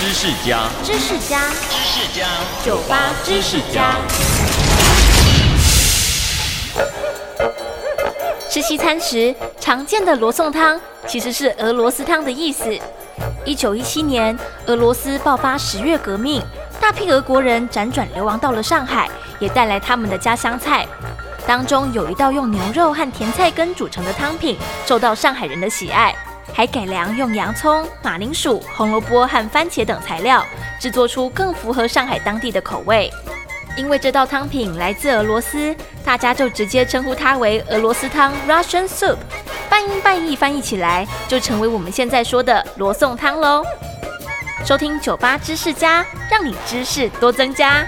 知识家，知识家，知识家，酒吧知识家。吃西餐时常见的罗宋汤，其实是俄罗斯汤的意思。一九一七年，俄罗斯爆发十月革命，大批俄国人辗转流亡到了上海，也带来他们的家乡菜。当中有一道用牛肉和甜菜根煮成的汤品，受到上海人的喜爱，还改良用洋葱、马铃薯、红萝卜和番茄等材料，制作出更符合上海当地的口味。因为这道汤品来自俄罗斯，大家就直接称呼它为俄罗斯汤 （Russian Soup）。半音半译翻译起来，就成为我们现在说的罗宋汤喽。收听酒吧知识家，让你知识多增加。